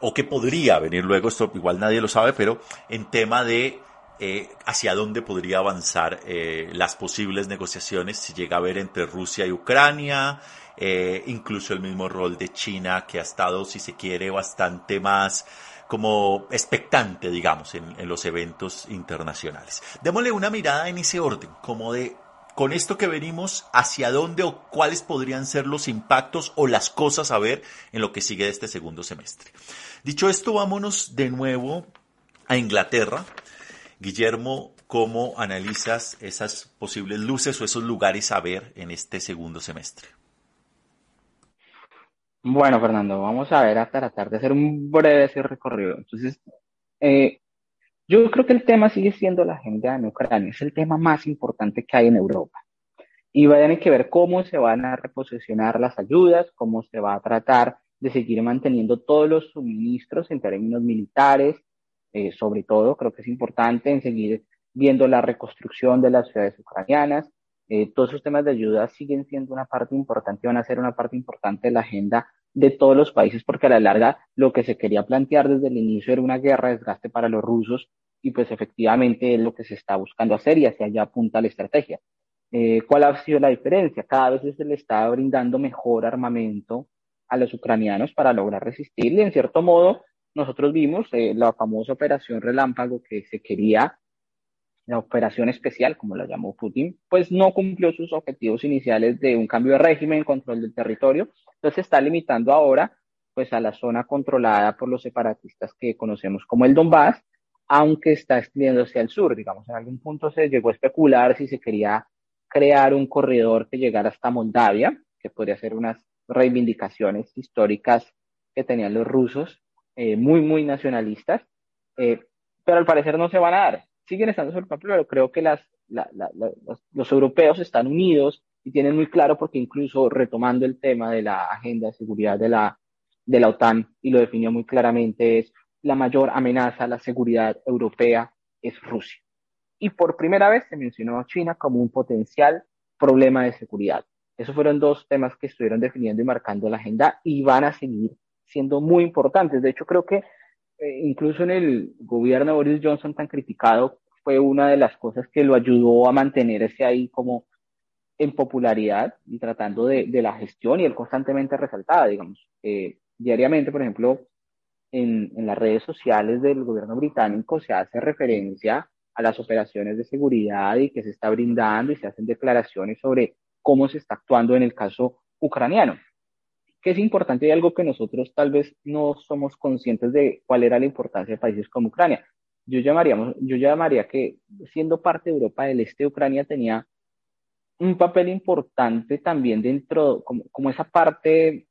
O qué podría venir luego, esto igual nadie lo sabe, pero en tema de eh, hacia dónde podría avanzar eh, las posibles negociaciones si llega a haber entre Rusia y Ucrania, eh, incluso el mismo rol de China que ha estado, si se quiere, bastante más como expectante, digamos, en, en los eventos internacionales. Démosle una mirada en ese orden, como de con esto que venimos, hacia dónde o cuáles podrían ser los impactos o las cosas a ver en lo que sigue de este segundo semestre. Dicho esto, vámonos de nuevo a Inglaterra, Guillermo, ¿cómo analizas esas posibles luces o esos lugares a ver en este segundo semestre? Bueno, Fernando, vamos a ver a tratar de hacer un breve recorrido. Entonces, eh, yo creo que el tema sigue siendo la agenda en Ucrania, es el tema más importante que hay en Europa. Y va a tener que ver cómo se van a reposicionar las ayudas, cómo se va a tratar de seguir manteniendo todos los suministros en términos militares, eh, sobre todo, creo que es importante en seguir viendo la reconstrucción de las ciudades ucranianas. Eh, todos esos temas de ayuda siguen siendo una parte importante, van a ser una parte importante de la agenda de todos los países, porque a la larga lo que se quería plantear desde el inicio era una guerra, desgaste para los rusos, y pues efectivamente es lo que se está buscando hacer y hacia allá apunta la estrategia. Eh, ¿Cuál ha sido la diferencia? Cada vez se le está brindando mejor armamento a los ucranianos para lograr resistir y en cierto modo nosotros vimos eh, la famosa operación relámpago que se quería, la operación especial, como la llamó Putin, pues no cumplió sus objetivos iniciales de un cambio de régimen, control del territorio, entonces está limitando ahora pues a la zona controlada por los separatistas que conocemos como el Donbass, aunque está extendiéndose al sur, digamos, en algún punto se llegó a especular si se quería crear un corredor que llegara hasta Moldavia, que podría ser unas reivindicaciones históricas que tenían los rusos, eh, muy, muy nacionalistas, eh, pero al parecer no se van a dar. Siguen estando sobre el papel, pero creo que las, los, los, europeos están unidos y tienen muy claro, porque incluso retomando el tema de la agenda de seguridad de la, de la OTAN, y lo definió muy claramente, es la mayor amenaza a la seguridad europea es Rusia. Y por primera vez se mencionó a China como un potencial problema de seguridad. Esos fueron dos temas que estuvieron definiendo y marcando la agenda y van a seguir siendo muy importantes. De hecho, creo que eh, incluso en el gobierno de Boris Johnson tan criticado, fue una de las cosas que lo ayudó a mantenerse ahí como en popularidad y tratando de, de la gestión y él constantemente resaltaba, digamos, eh, diariamente, por ejemplo, en, en, las redes sociales del gobierno británico se hace referencia a las operaciones de seguridad y que se está brindando y se hacen declaraciones sobre cómo se está actuando en el caso ucraniano que es importante y algo que nosotros tal vez no somos conscientes de cuál era la importancia de países como Ucrania. Yo, llamaríamos, yo llamaría que siendo parte de Europa del Este, Ucrania tenía un papel importante también dentro, como, como esa parte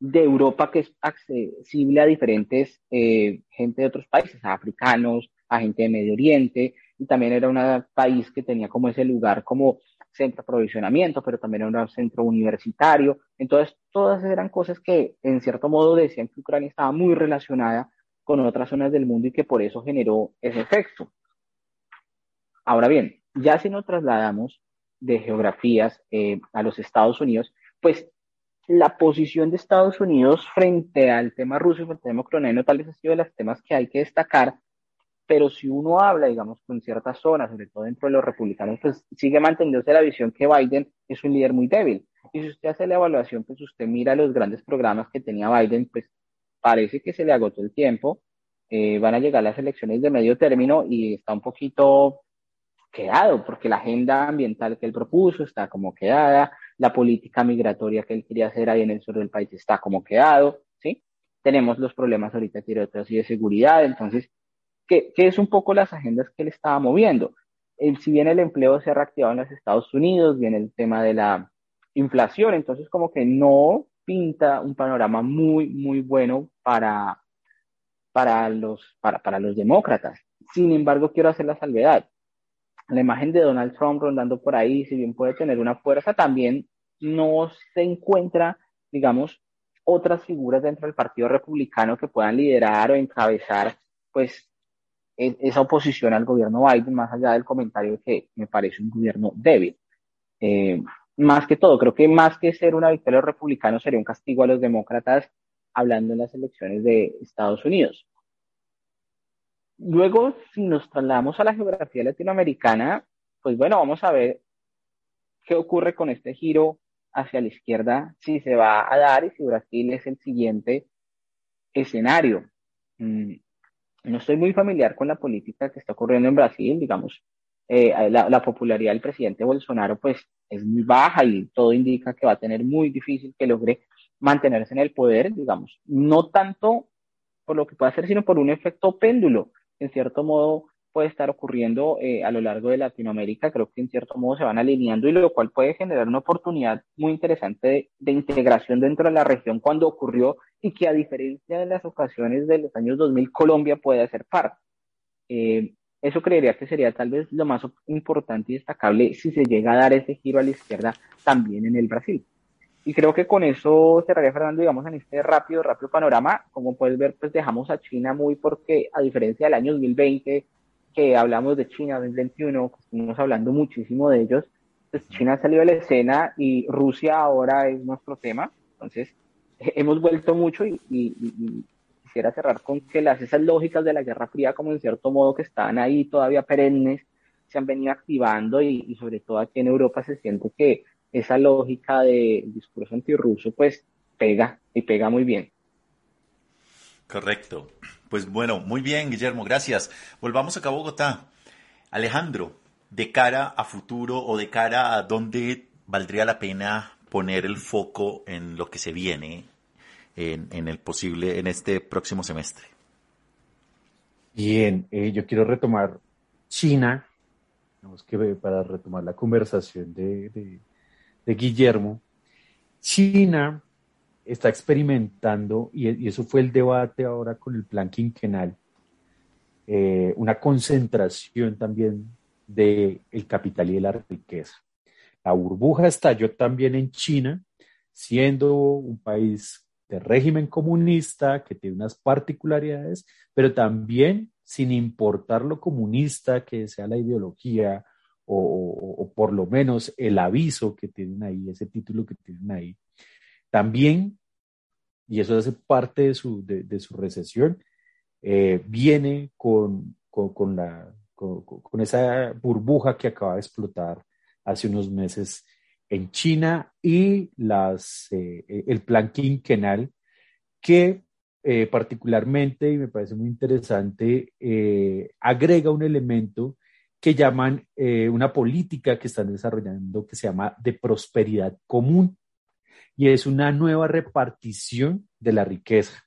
de Europa que es accesible a diferentes eh, gente de otros países, a africanos, a gente de Medio Oriente, y también era un país que tenía como ese lugar como centro de aprovisionamiento, pero también era un centro universitario. Entonces, todas eran cosas que en cierto modo decían que Ucrania estaba muy relacionada con otras zonas del mundo y que por eso generó ese efecto. Ahora bien, ya si nos trasladamos de geografías eh, a los Estados Unidos, pues la posición de Estados Unidos frente al tema ruso y frente al tema ucraniano tal vez ha sido de los temas que hay que destacar, pero si uno habla, digamos, con ciertas zonas, sobre todo dentro de los republicanos, pues sigue manteniéndose la visión que Biden es un líder muy débil. Y si usted hace la evaluación, pues usted mira los grandes programas que tenía Biden, pues parece que se le agotó el tiempo, eh, van a llegar las elecciones de medio término y está un poquito quedado, porque la agenda ambiental que él propuso está como quedada, la política migratoria que él quería hacer ahí en el sur del país está como quedado, ¿sí? Tenemos los problemas ahorita de y de seguridad, entonces que, es un poco las agendas que él estaba moviendo. El, si bien el empleo se ha reactivado en los Estados Unidos, viene el tema de la inflación, entonces como que no pinta un panorama muy, muy bueno para, para, los, para, para los demócratas. Sin embargo, quiero hacer la salvedad. La imagen de Donald Trump rondando por ahí, si bien puede tener una fuerza, también no se encuentra, digamos, otras figuras dentro del Partido Republicano que puedan liderar o encabezar, pues, esa oposición al gobierno Biden, más allá del comentario que me parece un gobierno débil. Eh, más que todo, creo que más que ser una victoria de los republicanos sería un castigo a los demócratas hablando en las elecciones de Estados Unidos. Luego, si nos trasladamos a la geografía latinoamericana, pues bueno, vamos a ver qué ocurre con este giro hacia la izquierda, si se va a dar y si Brasil es el siguiente escenario. Mm, no estoy muy familiar con la política que está ocurriendo en Brasil, digamos, eh, la, popularidad del presidente Bolsonaro pues es muy baja y todo indica que va a tener muy difícil que logre mantenerse en el poder, digamos, no tanto por lo que puede hacer, sino por un efecto péndulo. En cierto modo, puede estar ocurriendo eh, a lo largo de Latinoamérica, creo que en cierto modo se van alineando y lo cual puede generar una oportunidad muy interesante de, integración dentro de la región cuando ocurrió y que a diferencia de las ocasiones de los años 2000, Colombia puede hacer parte. Eh, eso creería que sería tal vez lo más importante y destacable si se llega a dar ese giro a la izquierda también en el Brasil. Y creo que con eso cerraría Fernando, digamos, en este rápido, rápido panorama. Como puedes ver, pues dejamos a China muy porque, a diferencia del año 2020, que hablamos de China 2021, estamos hablando muchísimo de ellos, pues China salió de la escena y Rusia ahora es nuestro tema. Entonces, hemos vuelto mucho y, quisiera cerrar con que las esas lógicas de la Guerra Fría, como en cierto modo que están ahí todavía perennes, se han venido activando y, sobre todo aquí en Europa se siente que esa lógica de discurso antirruso pues pega y pega muy bien. Correcto. Pues bueno, muy bien, Guillermo, gracias. Volvamos acá a Bogotá. Alejandro, de cara a futuro o de cara a dónde valdría la pena poner el foco en lo que se viene en, el posible, en este próximo semestre? Bien, eh, yo quiero retomar China, que para retomar la conversación de, Guillermo. China está experimentando, y, eso fue el debate ahora con el plan quinquenal, eh, una concentración también del el capital y de la riqueza. La burbuja estalló también en China, siendo un país de régimen comunista que tiene unas particularidades, pero también sin importar lo comunista que sea la ideología o, por lo menos el aviso que tienen ahí, ese título que tienen ahí, también, y eso hace parte de su, de, su recesión, eh, viene con, con, la, con, esa burbuja que acaba de explotar hace unos meses en China y las, eh, el plan quinquenal que eh, particularmente, y me parece muy interesante, eh, agrega un elemento que llaman una política que están desarrollando que se llama de prosperidad común y es una nueva repartición de la riqueza.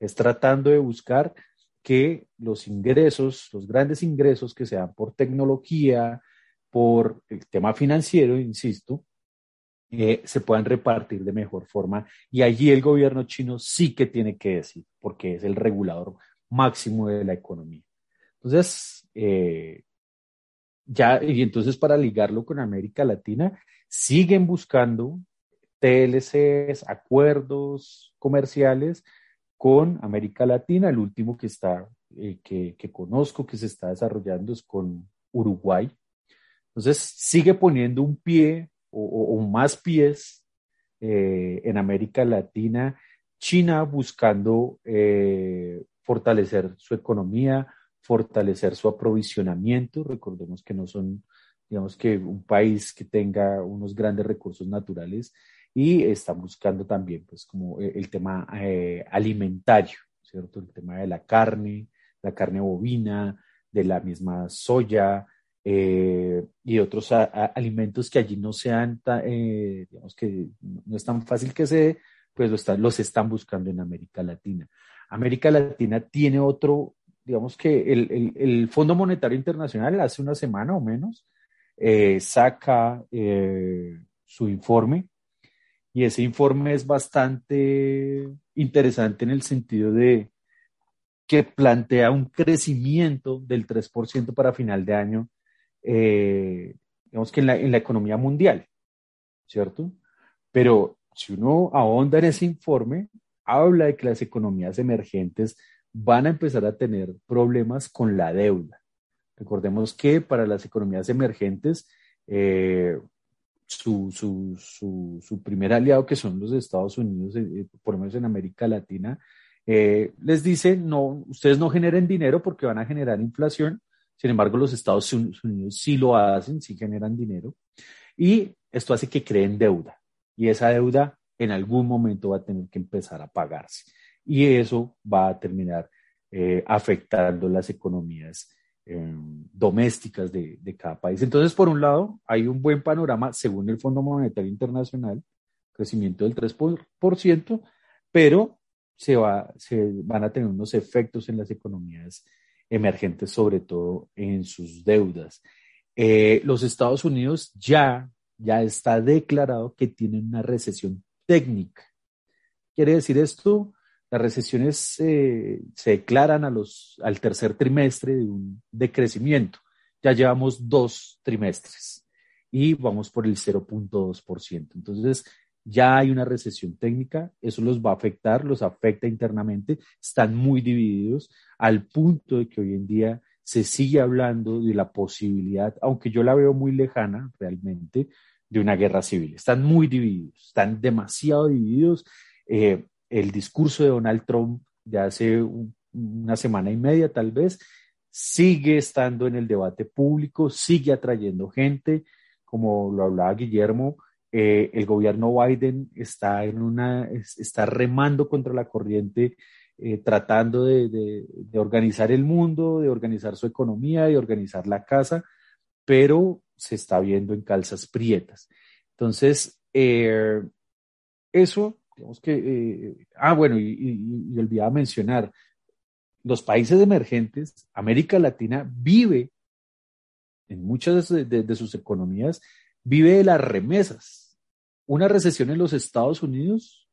Es tratando de buscar que los ingresos, los grandes ingresos que sean por tecnología, por el tema financiero, insisto, eh, se puedan repartir de mejor forma. Y allí el gobierno chino sí que tiene que decir, porque es el regulador máximo de la economía. Entonces, eh, ya, y entonces para ligarlo con América Latina, siguen buscando TLCs, acuerdos comerciales con América Latina. El último que está, eh, que, que conozco que se está desarrollando es con Uruguay. Entonces, sigue poniendo un pie o, más pies eh, en América Latina, China buscando eh, fortalecer su economía, fortalecer su aprovisionamiento. Recordemos que no son, digamos que un país que tenga unos grandes recursos naturales y están buscando también, pues, como eh, el tema alimentario, ¿cierto? El tema de la carne, la carne bovina, de la misma soya, eh, y otros alimentos que allí no sean, eh, digamos que no es tan fácil que se pues los están buscando en América Latina. América Latina tiene otro, digamos que el, el, Fondo Monetario Internacional hace una semana o menos eh, saca su informe y ese informe es bastante interesante en el sentido de que plantea un crecimiento del 3% para final de año eh, digamos que en la, economía mundial, ¿cierto? Pero si uno ahonda en ese informe, habla de que las economías emergentes van a empezar a tener problemas con la deuda. Recordemos que para las economías emergentes, eh, su, su, su, primer aliado, que son los Estados Unidos, eh, por lo menos en América Latina, les dice, no, ustedes no generen dinero porque van a generar inflación, sin embargo, los Estados Unidos sí lo hacen, sí generan dinero. Y esto hace que creen deuda. Y esa deuda en algún momento va a tener que empezar a pagarse. Y eso va a terminar eh, afectando las economías em, domésticas de, cada país. Entonces, por un lado, hay un buen panorama según el Fondo Monetario Internacional, crecimiento del 3%, pero se, va, se van a tener unos efectos en las economías emergentes, sobre todo en sus deudas. Eh, los Estados Unidos ya, ya está declarado que tienen una recesión técnica. ¿Quiere decir esto? Las recesiones eh, se declaran a los, al tercer trimestre de un decrecimiento. Ya llevamos dos trimestres y vamos por el 0.2%. Entonces, ya hay una recesión técnica, eso los va a afectar, los afecta internamente, están muy divididos al punto de que hoy en día se sigue hablando de la posibilidad, aunque yo la veo muy lejana realmente, de una guerra civil. Están muy divididos, están demasiado divididos. Eh, el discurso de Donald Trump de hace una semana y media tal vez sigue estando en el debate público, sigue atrayendo gente, como lo hablaba Guillermo, eh, el gobierno Biden está, en una, está remando contra la corriente, eh, tratando de, organizar el mundo, de organizar su economía, de organizar la casa, pero se está viendo en calzas prietas. Entonces, eh, eso digamos que, ah, bueno, y, olvidaba mencionar, los países emergentes, América Latina vive en muchas de, sus economías, vive de las remesas. Una recesión en los Estados Unidos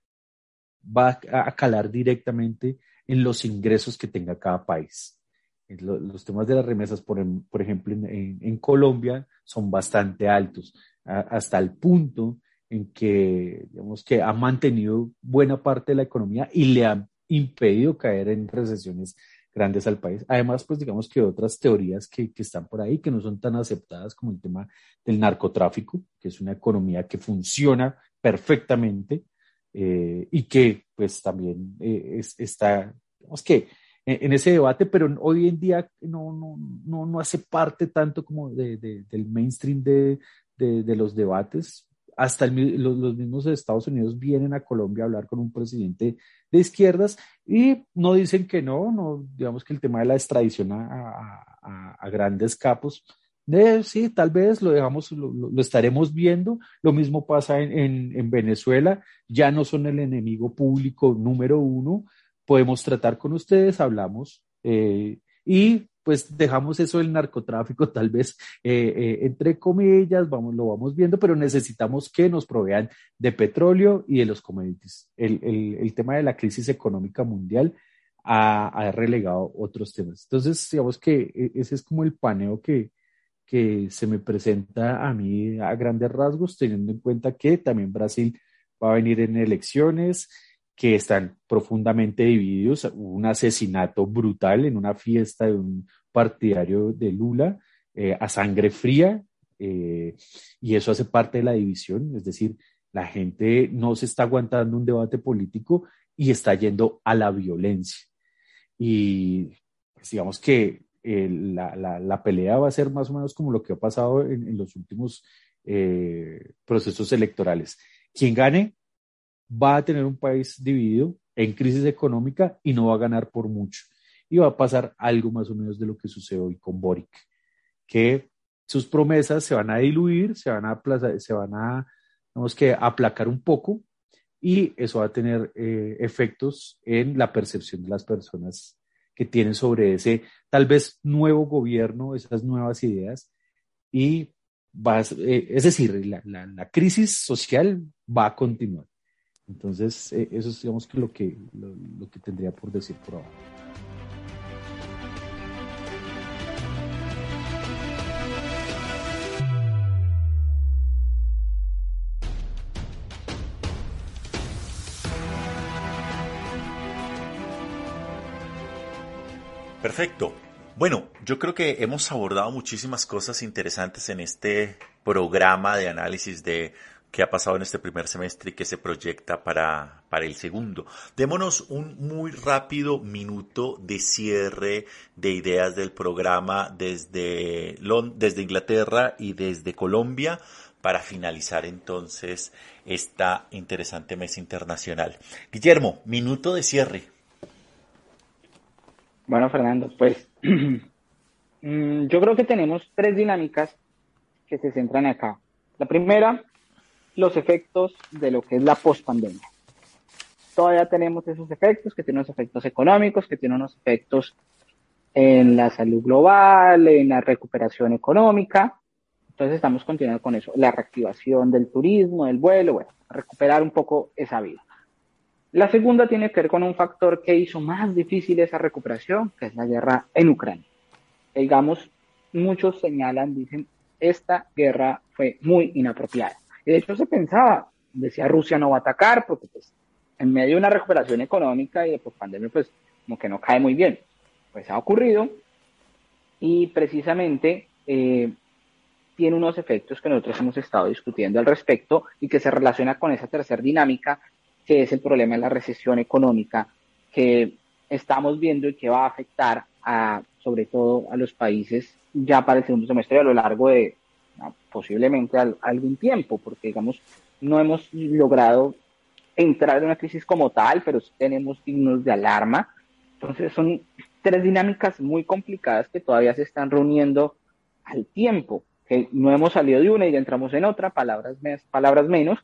va a, calar directamente en los ingresos que tenga cada país. Los, temas de las remesas, por, ejemplo, en, Colombia son bastante altos, hasta el punto en que, digamos, que ha mantenido buena parte de la economía y le ha impedido caer en recesiones grandes al país. Además, pues digamos que otras teorías que, que, están por ahí, que no son tan aceptadas como el tema del narcotráfico, que es una economía que funciona perfectamente eh, y que pues también eh, está, digamos que en, ese debate, pero hoy en día no, no, no, no hace parte tanto como de, de, del mainstream de, de, los debates, hasta los, mismos Estados Unidos vienen a Colombia a hablar con un presidente de izquierdas y no dicen que no, no digamos que el tema de la extradición a, grandes capos, sí, tal vez lo dejamos, lo, estaremos viendo. Lo mismo pasa en, en, Venezuela, ya no son el enemigo público número uno, podemos tratar con ustedes, hablamos eh, y pues dejamos eso del narcotráfico, *laughs* tal vez eh, eh, entre comillas, vamos, lo vamos viendo, pero necesitamos que nos provean de petróleo y de los commodities. El, el, tema de la crisis económica mundial ha, ha, relegado otros temas. Entonces, digamos que e, ese es como el paneo que, que se me presenta a mí a grandes rasgos, teniendo en cuenta que también Brasil va a venir en elecciones, que están profundamente divididos. Un asesinato brutal en una fiesta de un partidario de Lula eh, a sangre fría eh, y eso hace parte de la división, es decir, la gente no se está aguantando un debate político y está yendo a la violencia. Y pues, digamos que eh, la, la, pelea va a ser más o menos como lo que ha pasado en, en los últimos procesos electorales. Quien gane va a tener un país dividido en crisis económica y no va a ganar por mucho. Y va a pasar algo más o menos de lo que sucede hoy con Boric, que sus promesas se van a diluir, se van a, se van a, que aplacar un poco y eso va a tener eh, efectos en la percepción de las personas que tienen sobre ese tal vez nuevo gobierno, esas nuevas ideas y va eh, es decir, la crisis social va a continuar. Entonces, eh, eso es, digamos, que lo que, lo, que tendría por decir por ahora. Perfecto. Bueno, yo creo que hemos abordado muchísimas cosas interesantes en este programa de análisis de qué ha pasado en este primer semestre y qué se proyecta para, para el segundo. Démonos un muy rápido minuto de cierre de ideas del programa desde, desde Inglaterra y desde Colombia para finalizar entonces esta interesante mesa internacional. Guillermo, minuto de cierre. Bueno, Fernando, pues *clears throat* mm, yo creo que tenemos tres dinámicas que se centran acá. La primera los efectos de lo que es la pospandemia. Todavía tenemos esos efectos, que tienen unos efectos económicos, que tienen unos efectos en la salud global, en la recuperación económica. Entonces estamos continuando con eso, la reactivación del turismo, del vuelo, bueno, recuperar un poco esa vida. La segunda tiene que ver con un factor que hizo más difícil esa recuperación, que es la guerra en Ucrania. Digamos, muchos señalan, dicen, esta guerra fue muy inapropiada. De hecho, se pensaba, decía Rusia no va a atacar porque pues en medio de una recuperación económica y de pandemia, pues como que no cae muy bien. Pues ha ocurrido y precisamente eh, tiene unos efectos que nosotros hemos estado discutiendo al respecto y que se relaciona con esa tercera dinámica, que es el problema de la recesión económica que estamos viendo y que va a afectar a, sobre todo a los países ya para el segundo semestre a lo largo de, posiblemente algún tiempo, porque digamos, no hemos logrado entrar en una crisis como tal, pero tenemos signos de alarma. Entonces son tres dinámicas muy complicadas que todavía se están reuniendo al tiempo, que no hemos salido de una y ya entramos en otra, palabras, palabras menos,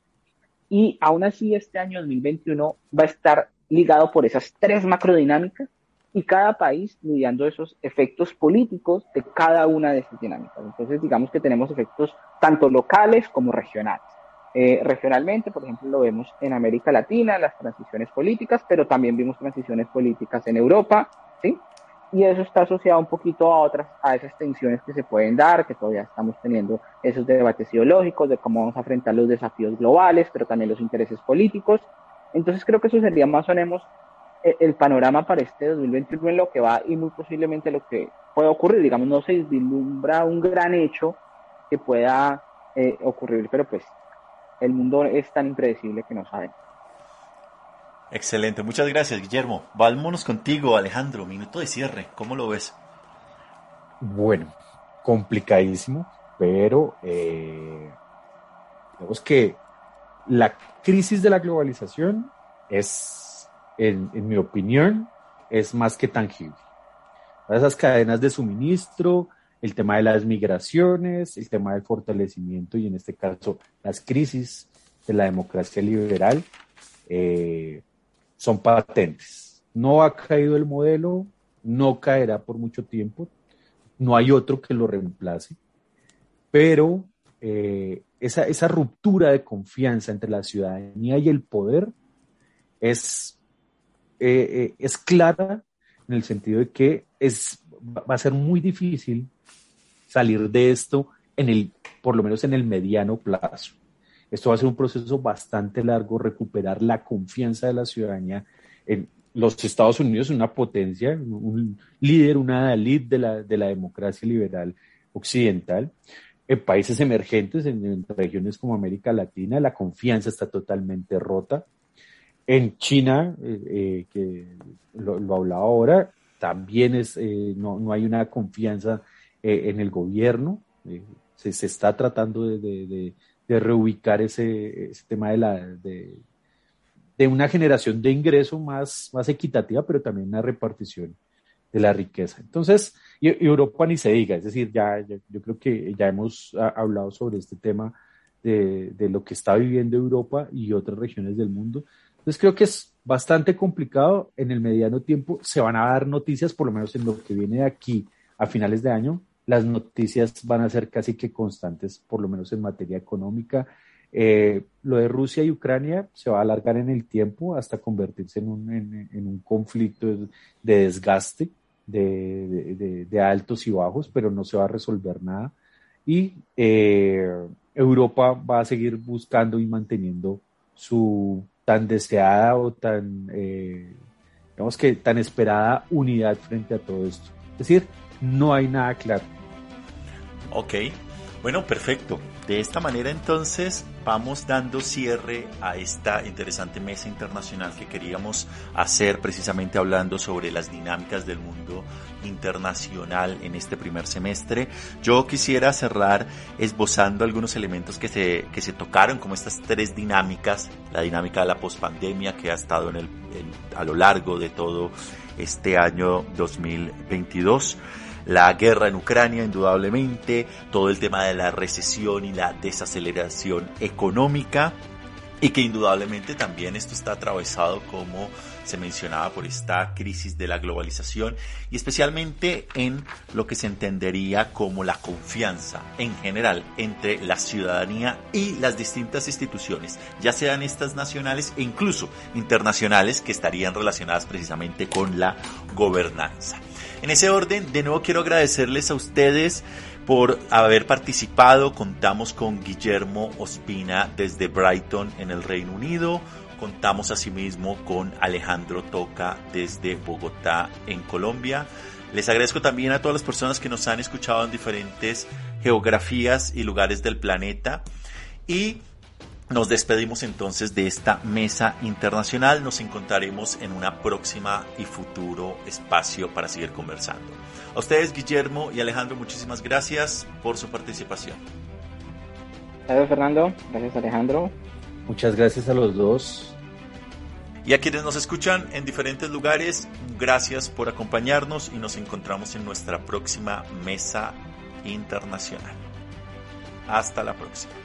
Y aún así este año 2021 va a estar ligado por esas tres macrodinámicas y cada país lidiando esos efectos políticos de cada una de esas dinámicas. Entonces, digamos que tenemos efectos tanto locales como regionales. Eh, regionalmente, por ejemplo, lo vemos en América Latina, las transiciones políticas, pero también vimos transiciones políticas en Europa, ¿sí? Y eso está asociado un poquito a otras, a esas tensiones que se pueden dar, que todavía estamos teniendo esos debates ideológicos de cómo vamos a enfrentar los desafíos globales, pero también los intereses políticos. Entonces creo que eso sería más o menos el panorama para este 2021 en lo que va y muy posiblemente lo que pueda ocurrir. Digamos, no se vislumbra un gran hecho que pueda eh, ocurrir, pero pues el mundo es tan impredecible que no saben. Excelente, muchas gracias Guillermo. Vámonos contigo Alejandro, minuto de cierre, ¿cómo lo ves? Bueno, complicadísimo, pero eh, digamos que la crisis de la globalización es, en, en mi opinión, es más que tangible. Esas cadenas de suministro, el tema de las migraciones, el tema del fortalecimiento y en este caso las crisis de la democracia liberal eh, son patentes. No ha caído el modelo, no caerá por mucho tiempo, no hay otro que lo reemplace, pero eh, esa, esa ruptura de confianza entre la ciudadanía y el poder es, eh, es clara en el sentido de que es, va a ser muy difícil salir de esto en el, por lo menos en el mediano plazo. Esto va a ser un proceso bastante largo, recuperar la confianza de la ciudadanía en los Estados Unidos, una potencia, un líder, una elite de la, de la democracia liberal occidental. En países emergentes, en, regiones como América Latina, la confianza está totalmente rota. En China, eh, eh, que lo, lo, hablaba ahora, también es, eh, no, no hay una confianza en el gobierno. Se, se, está tratando de, de, de reubicar ese, tema de, la, de, una generación de ingreso más, más equitativa, pero también una repartición de la riqueza. Entonces, Europa ni se diga, es decir, ya, yo creo que ya hemos hablado sobre este tema de, de, lo que está viviendo Europa y otras regiones del mundo. Entonces creo que es bastante complicado. En el mediano tiempo se van a dar noticias, por lo menos en lo que viene de aquí a finales de año, las noticias van a ser casi que constantes, por lo menos en materia económica. Eh, lo de Rusia y Ucrania se va a alargar en el tiempo hasta convertirse en un, en, un conflicto de, de desgaste, de, de, de, altos y bajos, pero no se va a resolver nada. Y eh, Europa va a seguir buscando y manteniendo su tan deseada o tan, eh, digamos que tan esperada unidad frente a todo esto. Es decir, no hay nada claro. Ok, bueno, perfecto. De esta manera entonces vamos dando cierre a esta interesante mesa internacional que queríamos hacer precisamente hablando sobre las dinámicas del mundo internacional en este primer semestre. Yo quisiera cerrar esbozando algunos elementos que se, que se tocaron como estas tres dinámicas, la dinámica de la pospandemia que ha estado en el, en, a lo largo de todo este año 2022 la guerra en Ucrania, indudablemente, todo el tema de la recesión y la desaceleración económica, y que indudablemente también esto está atravesado como se mencionaba por esta crisis de la globalización y especialmente en lo que se entendería como la confianza en general entre la ciudadanía y las distintas instituciones, ya sean estas nacionales e incluso internacionales que estarían relacionadas precisamente con la gobernanza. En ese orden, de nuevo quiero agradecerles a ustedes por haber participado. Contamos con Guillermo Ospina desde Brighton en el Reino Unido. Contamos asimismo con Alejandro Toca desde Bogotá en Colombia. Les agradezco también a todas las personas que nos han escuchado en diferentes geografías y lugares del planeta. Y nos despedimos entonces de esta mesa internacional. Nos encontraremos en una próxima y futuro espacio para seguir conversando. A ustedes, Guillermo y Alejandro, muchísimas gracias por su participación. Gracias, Fernando. Gracias, Alejandro. Muchas gracias a los dos. Y a quienes nos escuchan en diferentes lugares, gracias por acompañarnos y nos encontramos en nuestra próxima mesa internacional. Hasta la próxima.